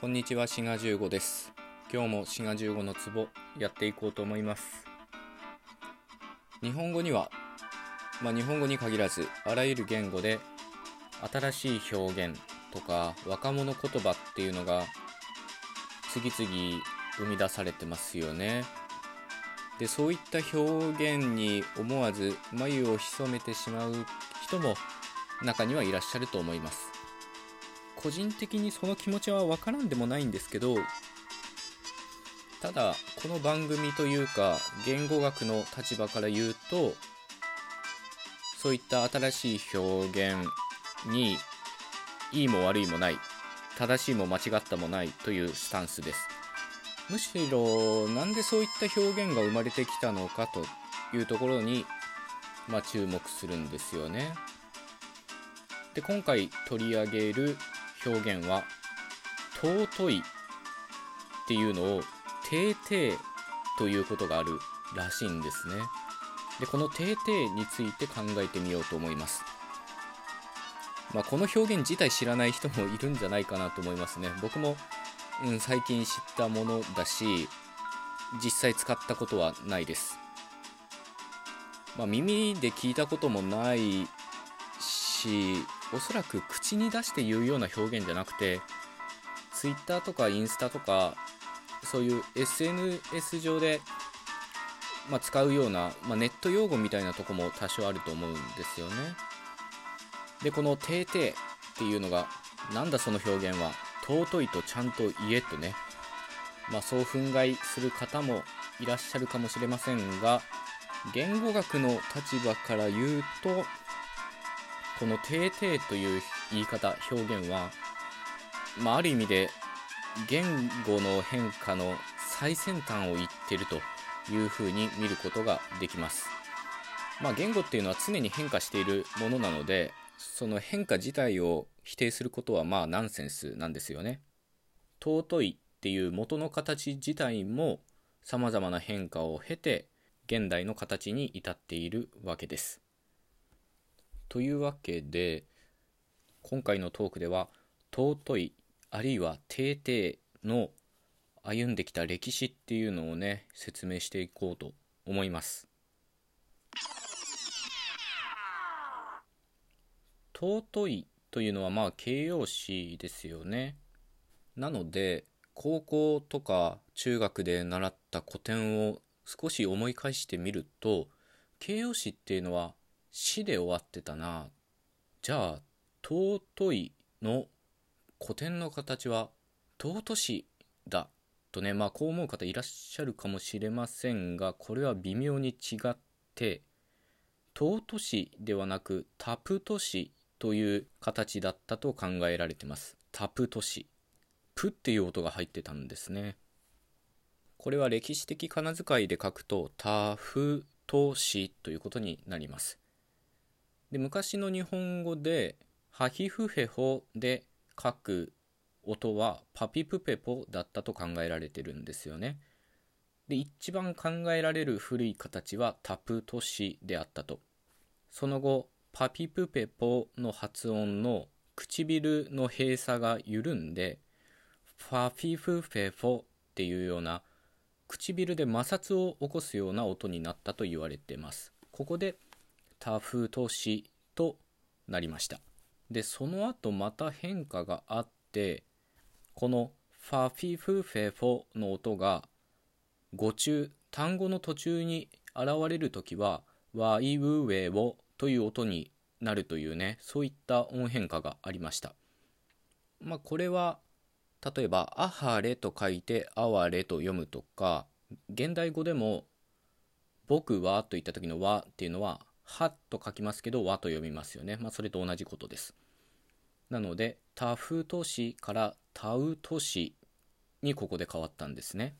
こんにちは、シガ15です。今日もシガ15のツボやっていこうと思います。日本語には、まあ、日本語に限らず、あらゆる言語で新しい表現とか若者言葉っていうのが次々生み出されてますよね。で、そういった表現に思わず眉を潜めてしまう人も中にはいらっしゃると思います。個人的にその気持ちは分からんでもないんですけどただこの番組というか言語学の立場から言うとそういった新しい表現にいいも悪いもない正しいも間違ったもないというスタンスです。むしろなんでそういった表現が生まれてきたのかというところに、まあ、注目するんですよね。で今回取り上げる表現は尊いっていうのをて々ということがあるらしいんですね。でこのて々について考えてみようと思います。まあ、この表現自体知らない人もいるんじゃないかなと思いますね。僕も、うん、最近知ったものだし実際使ったことはないです。まあ、耳で聞いたこともないしおそらく口に出して言うような表現じゃなくて Twitter とかインスタとかそういう SNS 上で、まあ、使うような、まあ、ネット用語みたいなとこも多少あると思うんですよね。でこの「てーてー」っていうのがなんだその表現は？尊いとちゃんと言えとね。まあそう憤慨する方もいらっしゃるかもしれませんが言語学の立場から言うとこの「てーてー」という言い方表現は、まあ、ある意味で言語の変化の最先端を言ってるというふうに見ることができます。まあ、言語っていうのは常に変化しているものなのでその変化自体を否定することはまあナンセンスなんですよね。尊いっていう元の形自体も様々な変化を経て現代の形に至っているわけです。というわけで今回のトークでは尊いあるいはてーてーの歩んできた歴史っていうのをね説明していこうと思います。尊いというのはまあ形容詞ですよね。なので高校とか中学で習った古典を少し思い返してみると形容詞っていうのは死で終わってたな。じゃあ尊いの古典の形は尊しだとね。まあこう思う方いらっしゃるかもしれませんがこれは微妙に違って尊しではなくタプトシという形だったと考えられてます。タプトシプっていう音が入ってたんですね。これは歴史的仮名遣いで書くとタフトシということになります。で昔の日本語でハヒフヘホで書く音はパピプペポだったと考えられてるんですよね。で一番考えられる古い形はタプトシであったと。その後パピプペポの発音の唇の閉鎖が緩んでファフィフフェフォっていうような唇で摩擦を起こすような音になったと言われてます。ここでタフトシとなりました。でその後また変化があってこのファフィフフェフォの音が語中単語の途中に現れる時はワイウウェオという音になるというねそういった音変化がありました。まあこれは例えば「アハレ」と書いて「アワレ」と読むとか現代語でも「僕は」といった時の「は」っていうのは「は」と書きますけど「は」と読みますよね。まあそれと同じことです。なのでタフ都市からタウ都市にここで変わったんですね。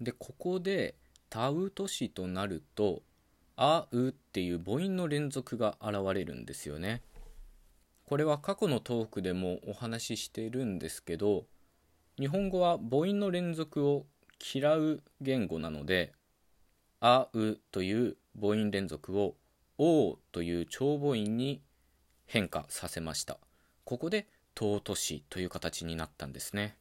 でここでタウ都市となると「あう」っていう母音の連続が現れるんですよね。これは過去のトークでもお話ししているんですけど日本語は母音の連続を嫌う言語なので「あう」という母音連続を「お」という長母音に変化させました。ここで「尊し」という形になったんですね。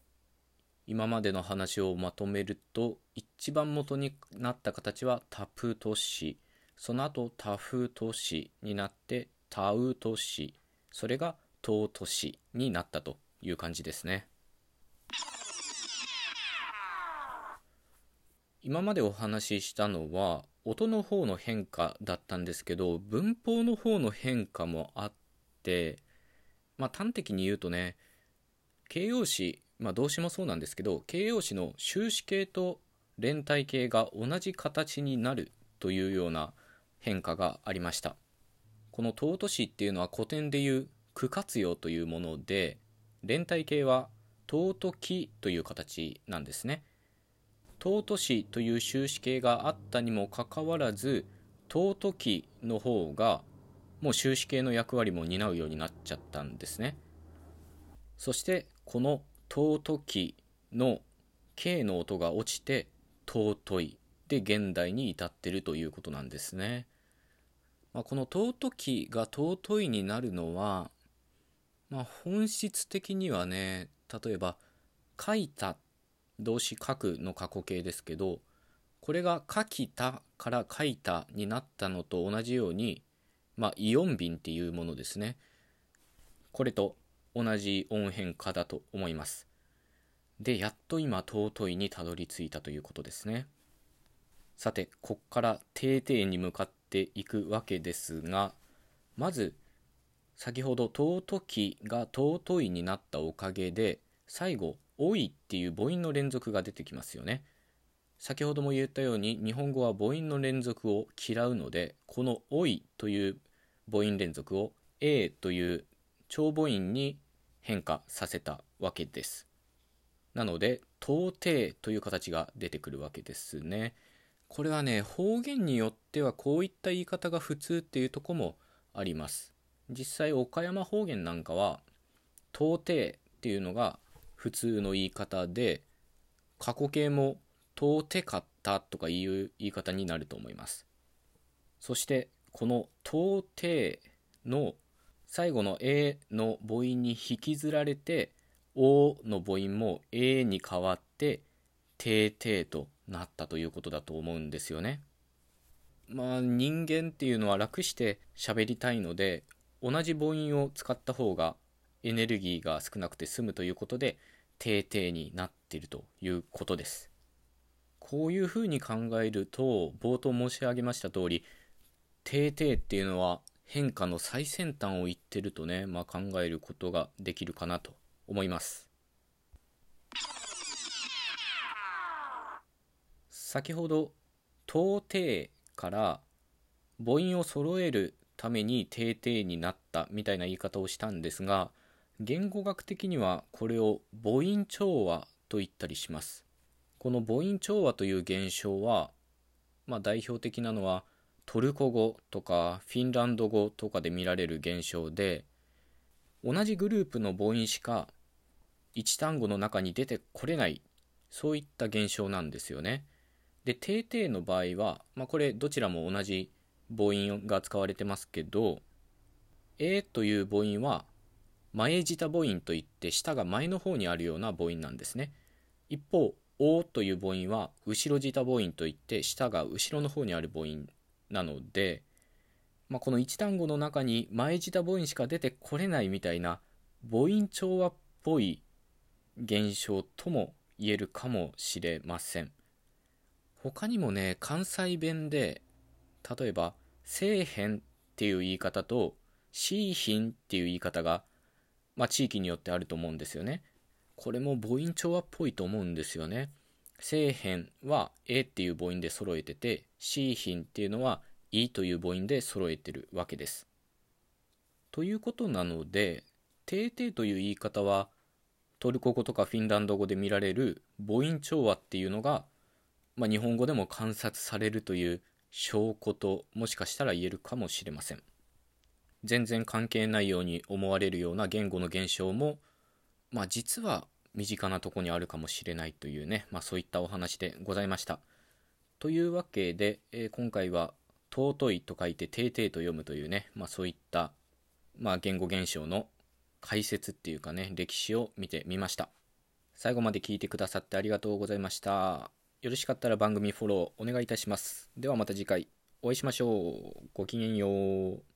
今までの話をまとめると一番元になった形はタプ都市その後タフ都市になってタウ都市それがト都市になったという感じですね。今までお話ししたのは音の方の変化だったんですけど文法の方の変化もあってまあ端的に言うとね形容詞まあ動詞もそうなんですけど形容詞の終止形と連帯形が同じ形になるというような変化がありました。この尊しっていうのは古典でいう句活用というもので連帯形は尊きという形なんですね。尊しという終止形があったにもかかわらず尊きの方がもう終止形の役割も担うようになっちゃったんですね。そしてこの尊きの K の音が落ちて尊いで現代に至ってるということなんですね、まあ、この尊きが尊いになるのは、まあ、本質的にはね例えば書いた動詞書くの過去形ですけどこれが書きたから書いたになったのと同じようにまあイオン便っていうものですね。これと同じ音変化だと思います。でやっと今尊いにたどり着いたということですね。さてこっから定々に向かっていくわけですがまず先ほど尊きが尊いになったおかげで最後おいっていう母音の連続が出てきますよね。先ほども言ったように日本語は母音の連続を嫌うのでこのおいという母音連続を A という長母音に変化させたわけです。なので、到底という形が出てくるわけですね。これはね、方言によってはこういった言い方が普通っていうとこもあります。実際、岡山方言なんかは、到底っていうのが普通の言い方で過去形も到底かったとかいう言い方になると思います。そしてこの到底の最後の A の母音に引きずられて O の母音も A に変わってててとなったということだと思うんですよね。まあ人間っていうのは楽して喋りたいので同じ母音を使った方がエネルギーが少なくて済むということで定々になっているということです。こういうふうに考えると冒頭申し上げました通り定々っていうのは変化の最先端を言ってるとね、まあ、考えることができるかなと思います。先ほど「到底」から母音を揃えるために定々になったみたいな言い方をしたんですが言語学的にはこれを母音調和と言ったりします。この母音調和という現象は、まあ、代表的なのはトルコ語とかフィンランド語とかで見られる現象で同じグループの母音しか1単語の中に出てこれないそういった現象なんですよね。で定々の場合は、まあ、これどちらも同じ母音が使われてますけど A という母音は前舌母音といって舌が前の方にあるような母音なんですね。一方「お」という母音は後ろ舌母音といって舌が後ろの方にある母音なので、まあ、この一単語の中に前舌母音しか出てこれないみたいな母音調和っぽい現象とも言えるかもしれません。他にもね関西弁で例えば「せえへん」っていう言い方と「しいひん」っていう言い方がまあ、地域によってあると思うんですよね。これも母音調和っぽいと思うんですよね。正辺は A っていう母音で揃えてて C 品っていうのは E という母音で揃えてるわけです。ということなので、て々という言い方はトルコ語とかフィンランド語で見られる母音調和っていうのが、まあ、日本語でも観察されるという証拠ともしかしたら言えるかもしれません。全然関係ないように思われるような言語の現象も、まあ、実は身近なとこにあるかもしれないというね、まあ、そういったお話でございました。というわけで、えー、今回は「尊い」と書いて「ていてい」と読むというね、まあ、そういった、まあ、言語現象の解説っていうかね歴史を見てみました。最後まで聞いてくださってありがとうございました。よろしかったら番組フォローお願いいたします。ではまた次回お会いしましょう。ごきげんよう。